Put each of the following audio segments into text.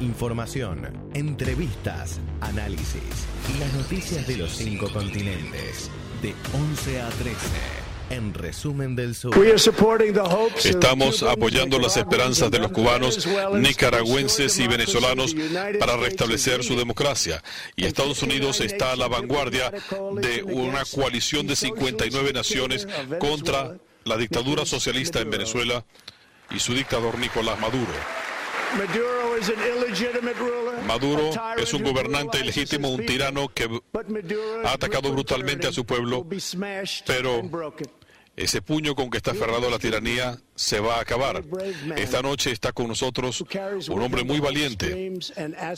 información, entrevistas, análisis y las noticias de los cinco continentes. De 11 a 13. En resumen del sur. Estamos apoyando las esperanzas de los cubanos, nicaragüenses y venezolanos para restablecer su democracia. Y Estados Unidos está a la vanguardia de una coalición de 59 naciones contra la dictadura socialista en Venezuela y su dictador Nicolás Maduro. Maduro es un gobernante ilegítimo, un tirano que ha atacado brutalmente a su pueblo, pero ese puño con que está aferrado a la tiranía se va a acabar. Esta noche está con nosotros un hombre muy valiente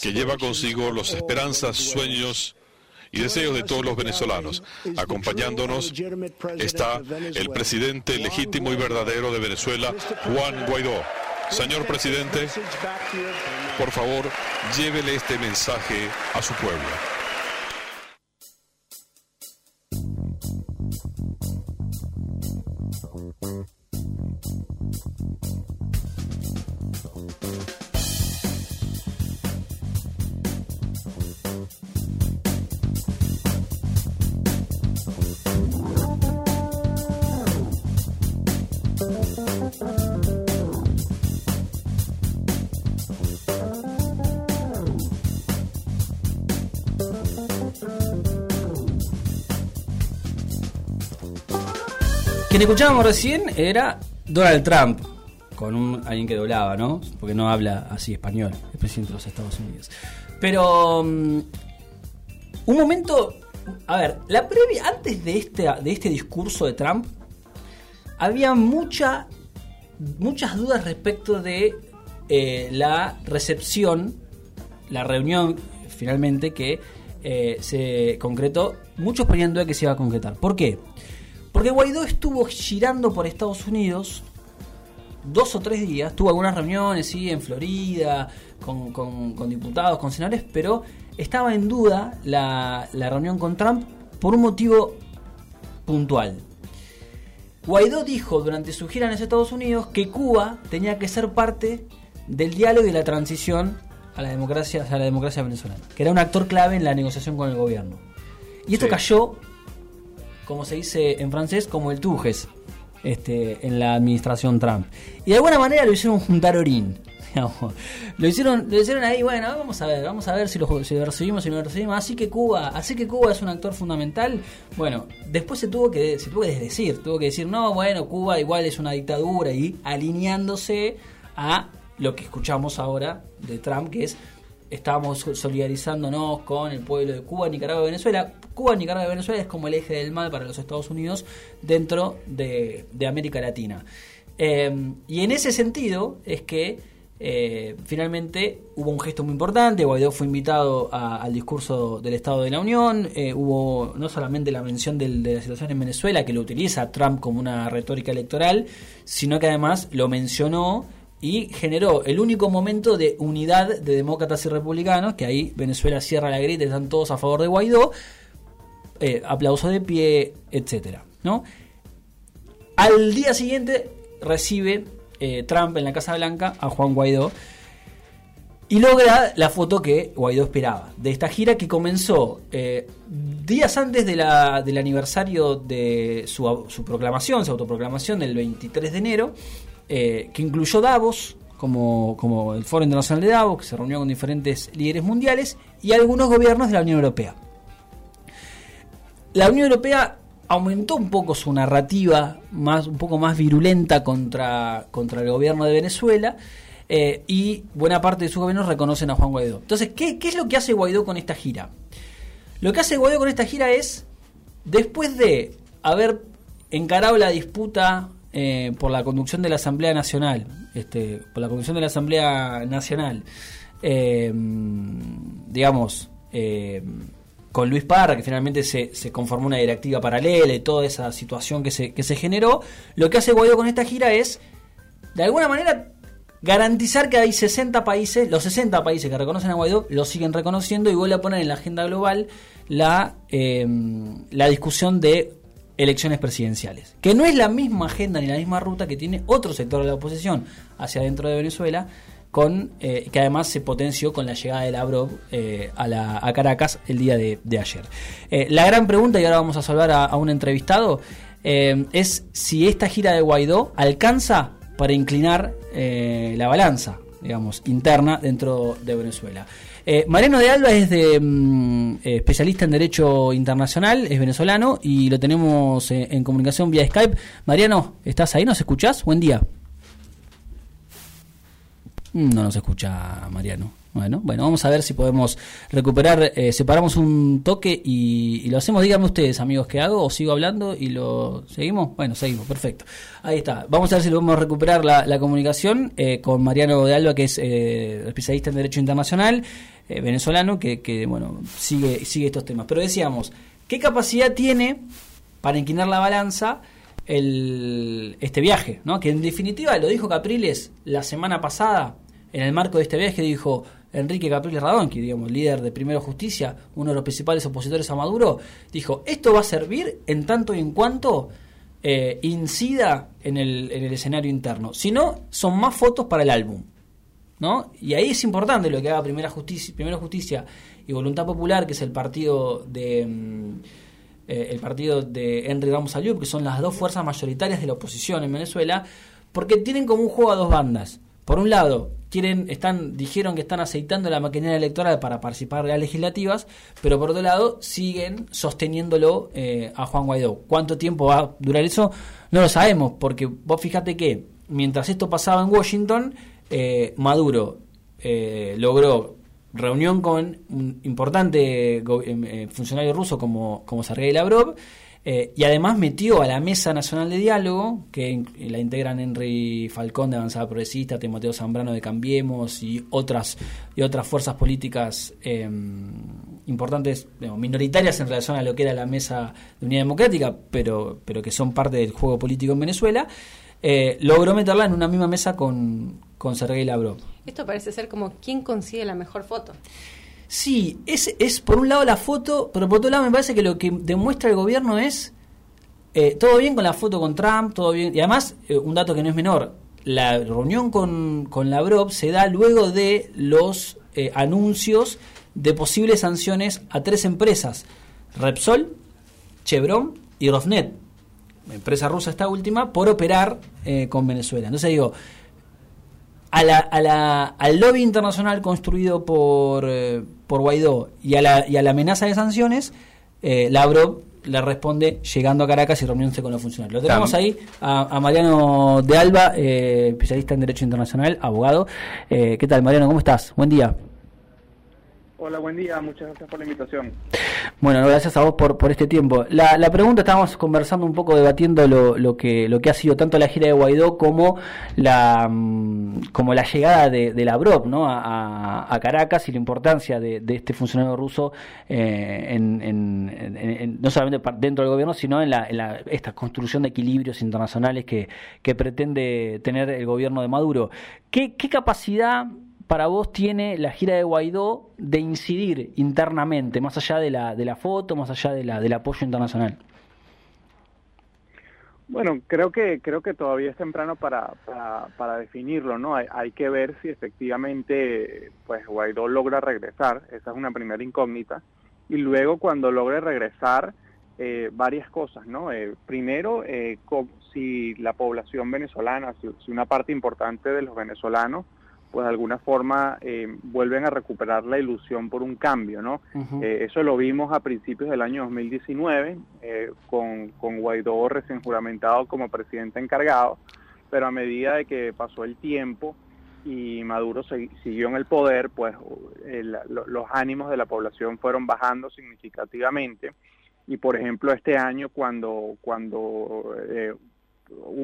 que lleva consigo las esperanzas, sueños y deseos de todos los venezolanos. Acompañándonos está el presidente legítimo y verdadero de Venezuela, Juan Guaidó. Señor presidente, por favor, llévele este mensaje a su pueblo. Quien escuchábamos recién era Donald Trump, con un, alguien que doblaba, ¿no? Porque no habla así español, el presidente de los Estados Unidos. Pero um, un momento, a ver, la previa, antes de este, de este discurso de Trump, había mucha, muchas dudas respecto de eh, la recepción, la reunión finalmente que eh, se concretó. Muchos ponían duda que se iba a concretar. ¿Por qué? Porque Guaidó estuvo girando por Estados Unidos dos o tres días, tuvo algunas reuniones, sí, en Florida, con, diputados, con senadores, pero estaba en duda la, la reunión con Trump por un motivo puntual. Guaidó dijo durante su gira en los Estados Unidos que Cuba tenía que ser parte del diálogo y la transición a la democracia, a la democracia venezolana, que era un actor clave en la negociación con el gobierno. Y esto cayó como se dice en francés, como el Tujes este, en la administración Trump. Y de alguna manera lo hicieron juntar orín. Lo hicieron, lo hicieron ahí, bueno, vamos a ver, vamos a ver si lo, si recibimos, si no lo recibimos. Así que Cuba, así que Cuba es un actor fundamental. Bueno, después se tuvo que, se tuvo que decir, tuvo que decir, no, bueno, Cuba igual es una dictadura y alineándose a lo que escuchamos ahora de Trump, que es estamos solidarizándonos con el pueblo de Cuba, Nicaragua y Venezuela. Cuba, Nicaragua y Venezuela es como el eje del mal para los Estados Unidos dentro de, América Latina. Eh, y en ese sentido es que eh, finalmente hubo un gesto muy importante, Guaidó fue invitado al discurso del Estado de la Unión, eh, hubo no solamente la mención de la situación en Venezuela, que lo utiliza Trump como una retórica electoral, sino que además lo mencionó y generó el único momento de unidad de demócratas y republicanos, que ahí Venezuela cierra la grita, están todos a favor de Guaidó, eh, aplauso de pie, etcétera, ¿no? Al día siguiente recibe eh, Trump en la Casa Blanca a Juan Guaidó y logra la foto que Guaidó esperaba de esta gira que comenzó eh, días antes de la, del aniversario de su, su proclamación, su autoproclamación del 23 de enero, eh, que incluyó Davos, como, como el Foro Internacional de Davos, que se reunió con diferentes líderes mundiales, y algunos gobiernos de la Unión Europea. La Unión Europea aumentó un poco su narrativa, más, un poco más virulenta contra, contra el gobierno de Venezuela, eh, y buena parte de sus gobiernos reconocen a Juan Guaidó. Entonces, ¿qué, ¿qué es lo que hace Guaidó con esta gira? Lo que hace Guaidó con esta gira es, después de haber encarado la disputa eh, por la conducción de la Asamblea Nacional, este, por la conducción de la Asamblea Nacional, eh, digamos, eh, con Luis Parra, que finalmente se, se, conformó una directiva paralela y toda esa situación que se, que se generó, lo que hace Guaidó con esta gira es, de alguna manera, garantizar que hay 60 países, los 60 países que reconocen a Guaidó, lo siguen reconociendo y vuelve a poner en la agenda global la, la discusión de elecciones presidenciales. Que no es la misma agenda ni la misma ruta que tiene otro sector de la oposición hacia dentro de Venezuela, con que además se potenció con la llegada de Lavrov a, la, a Caracas el día de, ayer. la gran pregunta, y ahora vamos a salvar a, a un entrevistado, es si esta gira de Guaidó alcanza para inclinar la balanza, digamos, interna dentro de Venezuela. Eh, Mariano de Alba es de, mm, eh, especialista en Derecho Internacional, es venezolano y lo tenemos eh, en comunicación vía Skype. Mariano, ¿estás ahí? ¿Nos escuchás? Buen día. Mm, no nos escucha Mariano. Bueno, bueno, vamos a ver si podemos recuperar, separamos un toque y, lo hacemos. Díganme ustedes, amigos, ¿qué hago? ¿O sigo hablando y lo seguimos? Bueno, seguimos, perfecto. Ahí está. Vamos a ver si podemos recuperar la, comunicación eh, con Mariano de Alba, que es especialista en Derecho Internacional, venezolano, que, bueno, sigue, sigue estos temas. Pero decíamos, ¿qué capacidad tiene para inclinar la balanza? El, este viaje, ¿no? que en definitiva lo dijo Capriles la semana pasada en el marco de este viaje, dijo, Enrique Capriles Radonqui, digamos, líder de Primero Justicia, uno de los principales opositores a Maduro, dijo, esto va a servir en tanto y en cuanto eh, incida en el, en el escenario interno. Si no, son más fotos para el álbum. ¿No? Y ahí es importante lo que haga Primera Justicia, Primero Justicia y Voluntad Popular, que es el partido de... Mm, eh, el partido de Henry Ramos Ayub, que son las dos fuerzas mayoritarias de la oposición en Venezuela, porque tienen como un juego a dos bandas. Por un lado, quieren, están, dijeron que están aceitando la maquinaria electoral para participar en las legislativas, pero por otro lado siguen sosteniéndolo eh, a Juan Guaidó. ¿Cuánto tiempo va a durar eso? No lo sabemos, porque vos fíjate que mientras esto pasaba en Washington, eh, Maduro eh, logró reunión con un importante funcionario ruso como, como Sergei Lavrov, eh, y además metió a la Mesa Nacional de Diálogo, que la integran Henry Falcón de Avanzada Progresista, Timoteo Zambrano de Cambiemos y otras, y otras fuerzas políticas em, importantes, minoritarias en relación a lo que era la Mesa de Unidad Democrática, pero, pero que son parte del juego político en Venezuela, eh, logró meterla en una misma mesa con, con Sergei Lavrov. Esto parece ser como quién consigue la mejor foto. Sí, es, es por un lado la foto, pero por otro lado me parece que lo que demuestra el gobierno es eh, todo bien con la foto con Trump, todo bien. Y además, eh, un dato que no es menor, la reunión con, con Lavrov se da luego de los eh, anuncios de posibles sanciones a tres empresas, Repsol, Chevron y Rosneft, empresa rusa esta última, por operar con Venezuela. Entonces digo, a la, a la, al lobby internacional construido por, eh, por Guaidó y a, la, y a la amenaza de sanciones, eh, Lavrov le responde llegando a Caracas y reuniéndose con los funcionarios. Lo tenemos ahí a, Mariano de Alba, eh, especialista en Derecho Internacional, abogado. ¿Qué tal, Mariano? ¿Cómo estás? Buen día. Hola, buen día, muchas gracias por la invitación. Bueno, gracias a vos por, por este tiempo. La, la pregunta, estábamos conversando un poco, debatiendo lo, lo, que, lo que ha sido tanto la gira de Guaidó como la, mm, como la llegada de, de la BROP ¿no? a, Caracas y la importancia de, este funcionario ruso eh, no solamente dentro del gobierno, sino en, la, en la, esta construcción de equilibrios internacionales que, que pretende tener el gobierno de Maduro. ¿Qué, qué capacidad para vos tiene la gira de Guaidó de incidir internamente, más allá de la, de la foto, más allá de la, del apoyo internacional? Bueno, creo que creo que todavía es temprano para, para, definirlo, ¿no? Hay, hay, que ver si efectivamente pues Guaidó logra regresar, esa es una primera incógnita, y luego cuando logre regresar, eh, varias cosas, ¿no? Eh, primero, eh, si la población venezolana, si una parte importante de los venezolanos pues de alguna forma eh, vuelven a recuperar la ilusión por un cambio, ¿no? Eh, eso lo vimos a principios del año 2019 eh, con, con Guaidó recién juramentado como presidente encargado, pero a medida de que pasó el tiempo y Maduro siguió en el poder, pues los ánimos de la población fueron bajando significativamente y por ejemplo este año cuando cuando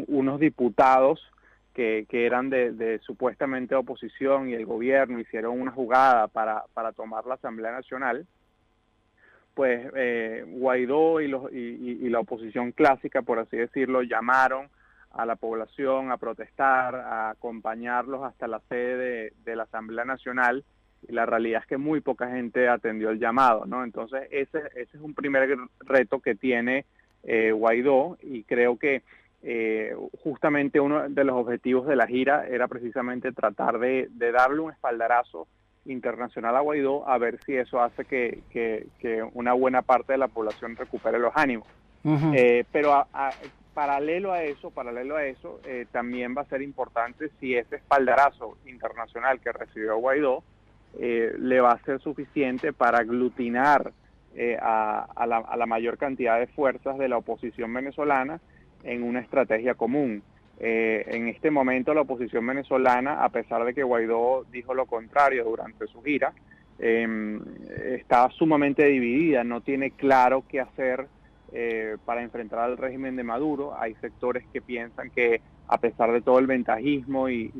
unos diputados que, eran de, supuestamente oposición y el gobierno hicieron una jugada para, para tomar la Asamblea Nacional, pues eh, Guaidó y, los, y, la oposición clásica, por así decirlo, llamaron a la población a protestar, a acompañarlos hasta la sede de, la Asamblea Nacional y la realidad es que muy poca gente atendió el llamado, ¿no? Entonces ese, ese es un primer reto que tiene eh, Guaidó y creo que eh, justamente uno de los objetivos de la gira era precisamente tratar de, darle un espaldarazo internacional a Guaidó a ver si eso hace que, una buena parte de la población recupere los ánimos. Eh, pero paralelo a eso, paralelo a eso, eh, también va a ser importante si ese espaldarazo internacional que recibió Guaidó le va a ser suficiente para aglutinar a, la, a la mayor cantidad de fuerzas de la oposición venezolana en una estrategia común. Eh, en este momento la oposición venezolana, a pesar de que Guaidó dijo lo contrario durante su gira, em, está sumamente dividida, no tiene claro qué hacer eh, para enfrentar al régimen de Maduro. Hay sectores que piensan que a pesar de todo el ventajismo y,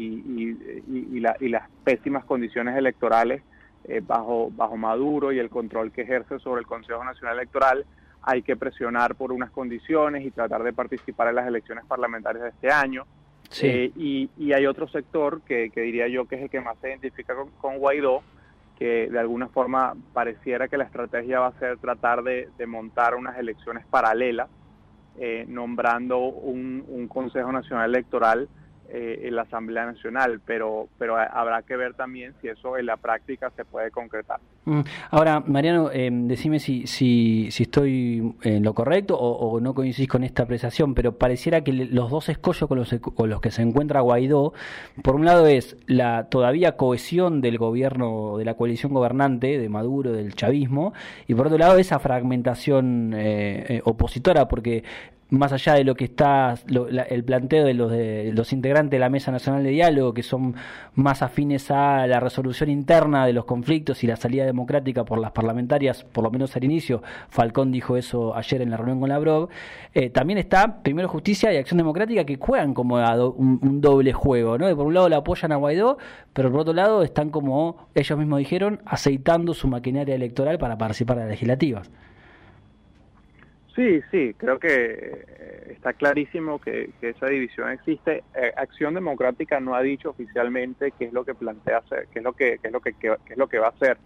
las pésimas condiciones electorales eh, bajo, bajo Maduro y el control que ejerce sobre el Consejo Nacional Electoral, hay que presionar por unas condiciones y tratar de participar en las elecciones parlamentarias de este año. Eh, y, hay otro sector que, diría yo que es el que más se identifica con, Guaidó, que de alguna forma pareciera que la estrategia va a ser tratar de, montar unas elecciones paralelas, eh, nombrando un, un Consejo Nacional Electoral eh, la Asamblea Nacional, pero, pero habrá que ver también si eso en la práctica se puede concretar. Mm. Ahora, Mariano, eh, decime si, si, si, estoy en lo correcto o, no coincidís con esta apreciación, pero pareciera que los dos escollos con los, con los que se encuentra Guaidó, por un lado es la todavía cohesión del gobierno, de la coalición gobernante, de Maduro, del chavismo, y por otro lado esa fragmentación eh, eh opositora, porque más allá de lo que está el planteo de los, de los integrantes de la Mesa Nacional de Diálogo, que son más afines a la resolución interna de los conflictos y la salida democrática por las parlamentarias, por lo menos al inicio, Falcón dijo eso ayer en la reunión con Lavrov, eh, también está Primero Justicia y Acción Democrática que juegan como un, doble juego, ¿no? por un lado la apoyan a Guaidó, pero por otro lado están como ellos mismos dijeron, aceitando su maquinaria electoral para participar en las legislativas. Sí, sí, creo que eh, está clarísimo que, esa división existe. Eh, Acción Democrática no ha dicho oficialmente qué es lo que plantea hacer, qué es lo que, qué es lo que, qué, es lo que va a hacer.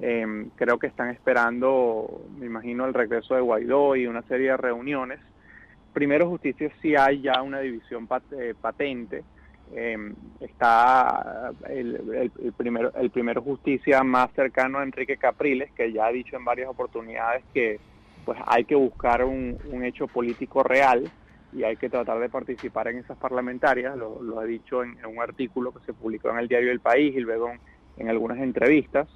Em, creo que están esperando, me imagino, el regreso de Guaidó y una serie de reuniones. Primero Justicia sí hay ya una división eh, patente. Em, está el, el, primero, el primero Justicia más cercano a Enrique Capriles, que ya ha dicho en varias oportunidades que pues hay que buscar un, hecho político real y hay que tratar de participar en esas parlamentarias, lo, ha dicho en, un artículo que se publicó en el diario El País y luego en, algunas entrevistas.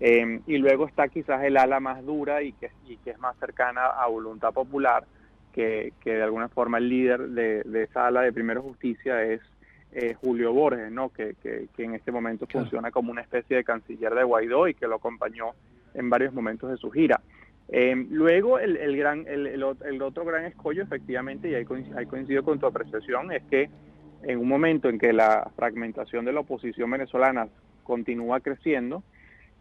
Eh, y luego está quizás el ala más dura y que, que es más cercana a voluntad popular, que, de alguna forma el líder de, esa ala de Primero Justicia es eh, Julio Borges, ¿no? Que, en este momento funciona como una especie de canciller de Guaidó y que lo acompañó en varios momentos de su gira. Eh, luego, el, el gran, el, el, otro gran escollo, efectivamente, y ahí coincido, con tu apreciación, es que en un momento en que la fragmentación de la oposición venezolana continúa creciendo,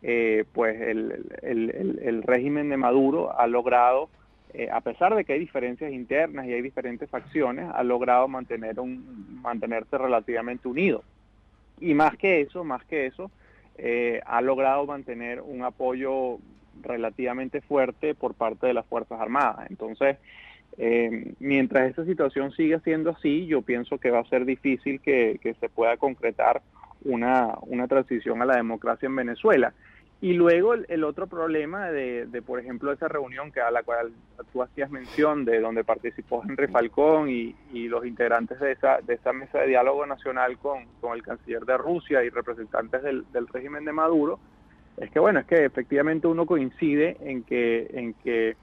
eh, pues el, régimen de Maduro ha logrado, eh, a pesar de que hay diferencias internas y hay diferentes facciones, ha logrado mantener un, mantenerse relativamente unido. Y más que eso, más que eso, ha logrado mantener un apoyo relativamente fuerte por parte de las Fuerzas Armadas. Entonces, eh, mientras esa situación siga siendo así, yo pienso que va a ser difícil que, se pueda concretar una, una, transición a la democracia en Venezuela. Y luego el, otro problema de, por ejemplo, esa reunión que a la cual tú hacías mención, de donde participó Henry Falcón y, los integrantes de esa, de esa mesa de diálogo nacional con, con el canciller de Rusia y representantes del, del régimen de Maduro, es que bueno, es que efectivamente uno coincide en que, en que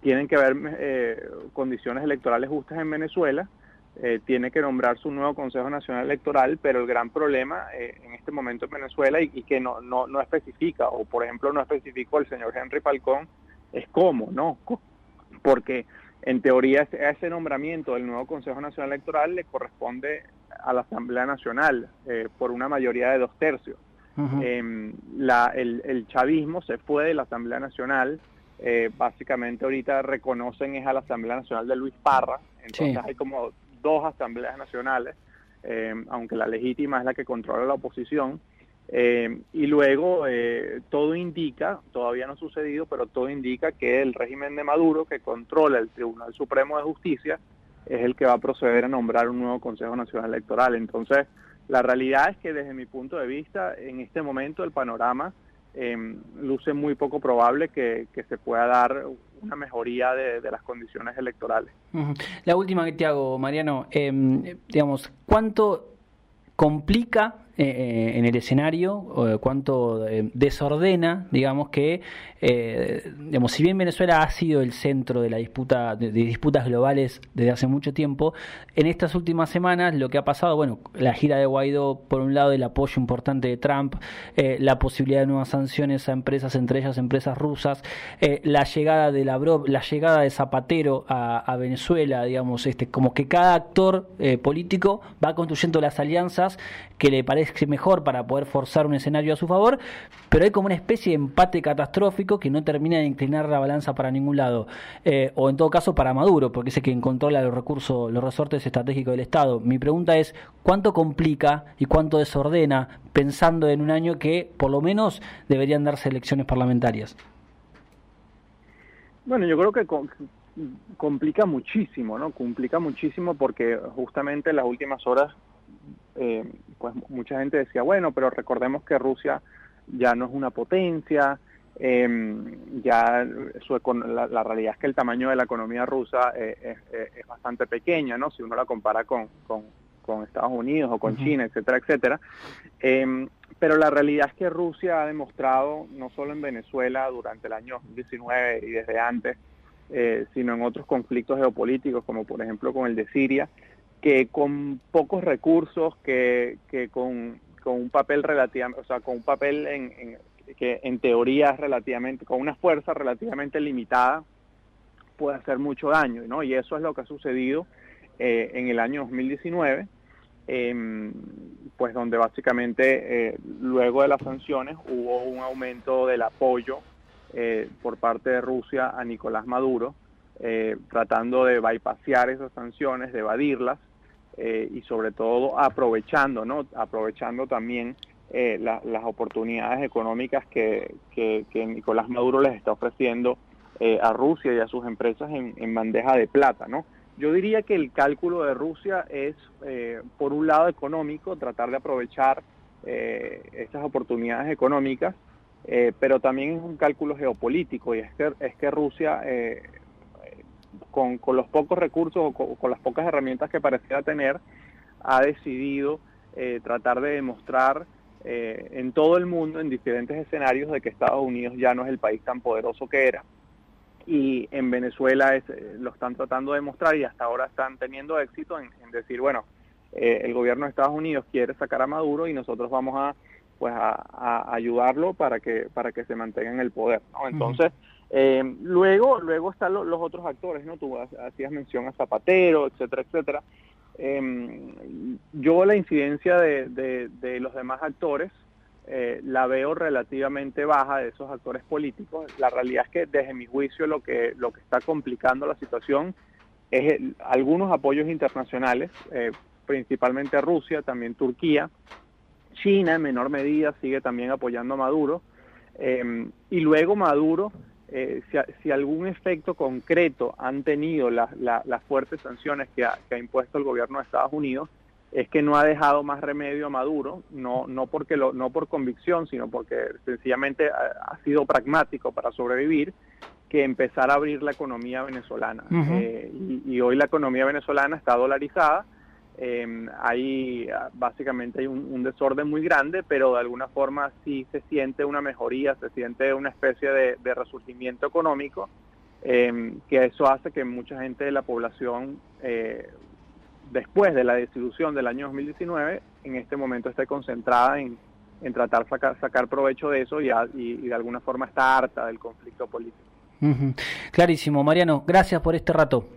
tienen que haber eh, condiciones electorales justas en Venezuela, eh, tiene que nombrar su nuevo Consejo Nacional Electoral, pero el gran problema eh, en este momento en Venezuela y, que no, no, no especifica, o por ejemplo no especificó el señor Henry Falcón, es cómo, ¿no? Porque en teoría ese, ese nombramiento del nuevo Consejo Nacional Electoral le corresponde a la Asamblea Nacional por una mayoría de dos tercios. Em, la, el, chavismo se fue de la Asamblea Nacional, eh, básicamente ahorita reconocen es a la Asamblea Nacional de Luis Parra, entonces hay como dos asambleas nacionales, em, aunque la legítima es la que controla la oposición, em, y luego eh, todo indica, todavía no ha sucedido, pero todo indica que el régimen de Maduro, que controla el Tribunal Supremo de Justicia, es el que va a proceder a nombrar un nuevo Consejo Nacional Electoral. Entonces, la realidad es que desde mi punto de vista, en este momento el panorama em, luce muy poco probable que, se pueda dar una mejoría de, las condiciones electorales. La última que te hago, Mariano, em, digamos, ¿cuánto complica eh, eh, en el escenario, cuánto eh, desordena, digamos que, digamos, si bien Venezuela ha sido el centro de la disputa, de, disputas globales desde hace mucho tiempo, en estas últimas semanas lo que ha pasado, bueno, la gira de Guaidó, por un lado, el apoyo importante de Trump, la posibilidad de nuevas sanciones a empresas, entre ellas empresas rusas, la llegada de la la llegada de Zapatero a, a, Venezuela, digamos, este, como que cada actor político va construyendo las alianzas que le mejor para poder forzar un escenario a su favor, pero hay como una especie de empate catastrófico que no termina de inclinar la balanza para ningún lado, eh, o en todo caso para Maduro, porque es el que controla los recursos, los resortes estratégicos del Estado. Mi pregunta es, ¿cuánto complica y cuánto desordena pensando en un año que por lo menos deberían darse elecciones parlamentarias? Bueno, yo creo que complica muchísimo, ¿no? Complica muchísimo porque justamente en las últimas horas eh, pues mucha gente decía, bueno, pero recordemos que Rusia ya no es una potencia, em, ya su, la, la, realidad es que el tamaño de la economía rusa eh, es, bastante pequeña, ¿no? Si uno la compara con, con, Estados Unidos o con China, etcétera, etcétera. Em, pero la realidad es que Rusia ha demostrado, no solo en Venezuela durante el año 19 y desde antes, eh, sino en otros conflictos geopolíticos, como por ejemplo con el de Siria, que con pocos recursos, que, que con, con, un papel relativamente, o sea, con un papel en, que en teoría es relativamente, con una fuerza relativamente limitada, puede hacer mucho daño, ¿no? Y eso es lo que ha sucedido eh, en el año 2019, em, pues donde básicamente eh, luego de las sanciones hubo un aumento del apoyo eh, por parte de Rusia a Nicolás Maduro, tratando de bypassar esas sanciones, de evadirlas, eh, y sobre todo aprovechando, ¿no? Aprovechando también eh, las oportunidades económicas que, Nicolás Maduro les está ofreciendo eh, a Rusia y a sus empresas en, bandeja de plata, ¿no? Yo diría que el cálculo de Rusia es, por un lado, económico, tratar de aprovechar esas oportunidades económicas, pero también es un cálculo geopolítico y es que, es que Rusia con, los pocos recursos o con, las pocas herramientas que parecía tener, ha decidido eh, tratar de demostrar eh, en todo el mundo, en diferentes escenarios, de que Estados Unidos ya no es el país tan poderoso que era. Y en Venezuela es, eh, lo están tratando de demostrar y hasta ahora están teniendo éxito en, decir, bueno, el gobierno de Estados Unidos quiere sacar a Maduro y nosotros vamos a pues a, ayudarlo para que para que se mantenga en el poder entonces eh, luego, luego están los otros actores, ¿no? Tú hacías mención a Zapatero, etcétera, etcétera. Eh, yo la incidencia de, los demás actores eh, la veo relativamente baja de esos actores políticos. La realidad es que desde mi juicio lo que, lo que está complicando la situación es algunos apoyos internacionales, principalmente Rusia, también Turquía, China en menor medida sigue también apoyando a Maduro, y luego Maduro eh, si, algún efecto concreto han tenido las fuertes sanciones que ha, impuesto el gobierno de Estados Unidos, es que no ha dejado más remedio a Maduro, no, no, porque lo, no por convicción, sino porque sencillamente ha, sido pragmático para sobrevivir, que empezar a abrir la economía venezolana. Eh, y, hoy la economía venezolana está dolarizada, eh, hay básicamente hay un, desorden muy grande, pero de alguna forma sí se siente una mejoría, se siente una especie de, resurgimiento económico, em, que eso hace que mucha gente de la población, eh, después de la desilusión del año 2019, en este momento esté concentrada en, tratar de sacar, provecho de eso y, y, de alguna forma está harta del conflicto político. Clarísimo, Mariano, gracias por este rato.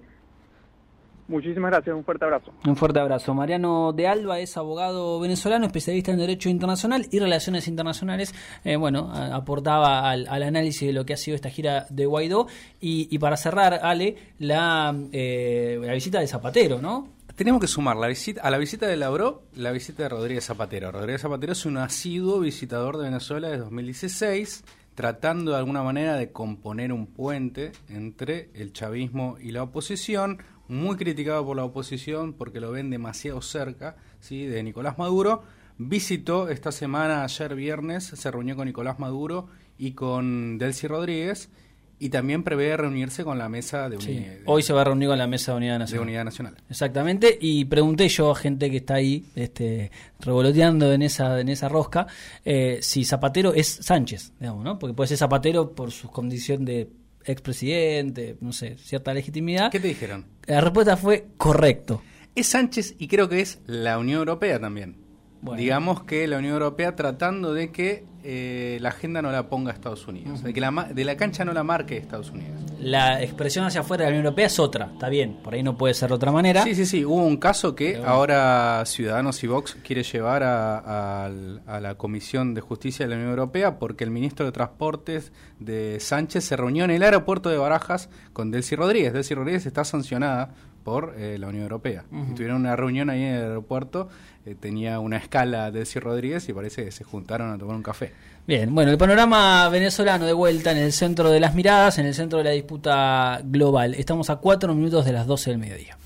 Muchísimas gracias, un fuerte abrazo. Un fuerte abrazo. Mariano de Alba es abogado venezolano, especialista en Derecho Internacional y Relaciones Internacionales. Eh, bueno, aportaba al, análisis de lo que ha sido esta gira de Guaidó. Y, para cerrar, Ale, la, eh, la visita de Zapatero, ¿no? Tenemos que sumar la visita, a la visita de Lauro la visita de Rodríguez Zapatero. Rodríguez Zapatero es un asiduo visitador de Venezuela desde 2016 tratando de alguna manera de componer un puente entre el chavismo y la oposición, muy criticado por la oposición porque lo ven demasiado cerca ¿sí? de Nicolás Maduro. Visitó esta semana, ayer viernes, se reunió con Nicolás Maduro y con Delcy Rodríguez y también prevé reunirse con la mesa de, unidad. Hoy se va a reunir con la mesa de Unidad Nacional. De Unidad Nacional. Exactamente, y pregunté yo a gente que está ahí este, revoloteando en esa, en esa rosca eh, si Zapatero es Sánchez, digamos, ¿no? Porque puede ser Zapatero por su condición de expresidente, no sé, cierta legitimidad. ¿Qué te dijeron? La respuesta fue correcto. Es Sánchez y creo que es la Unión Europea también. Digamos que la Unión Europea tratando de que eh, la agenda no la ponga Estados Unidos, de que la, de la cancha no la marque Estados Unidos. La expresión hacia afuera de la Unión Europea es otra, está bien, por ahí no puede ser de otra manera. Sí, sí, sí, hubo un caso que ahora Ciudadanos y Vox quiere llevar a, a, la Comisión de Justicia de la Unión Europea porque el ministro de Transportes de Sánchez se reunió en el aeropuerto de Barajas con Delcy Rodríguez. Delcy Rodríguez está sancionada por eh, la Unión Europea. Tuvieron una reunión ahí en el aeropuerto, eh, tenía una escala de Delcy Rodríguez y parece que se juntaron a tomar un café. Bien, bueno, el panorama venezolano de vuelta en el centro de las miradas, en el centro de la disputa global. Estamos a cuatro minutos de las 12 del mediodía.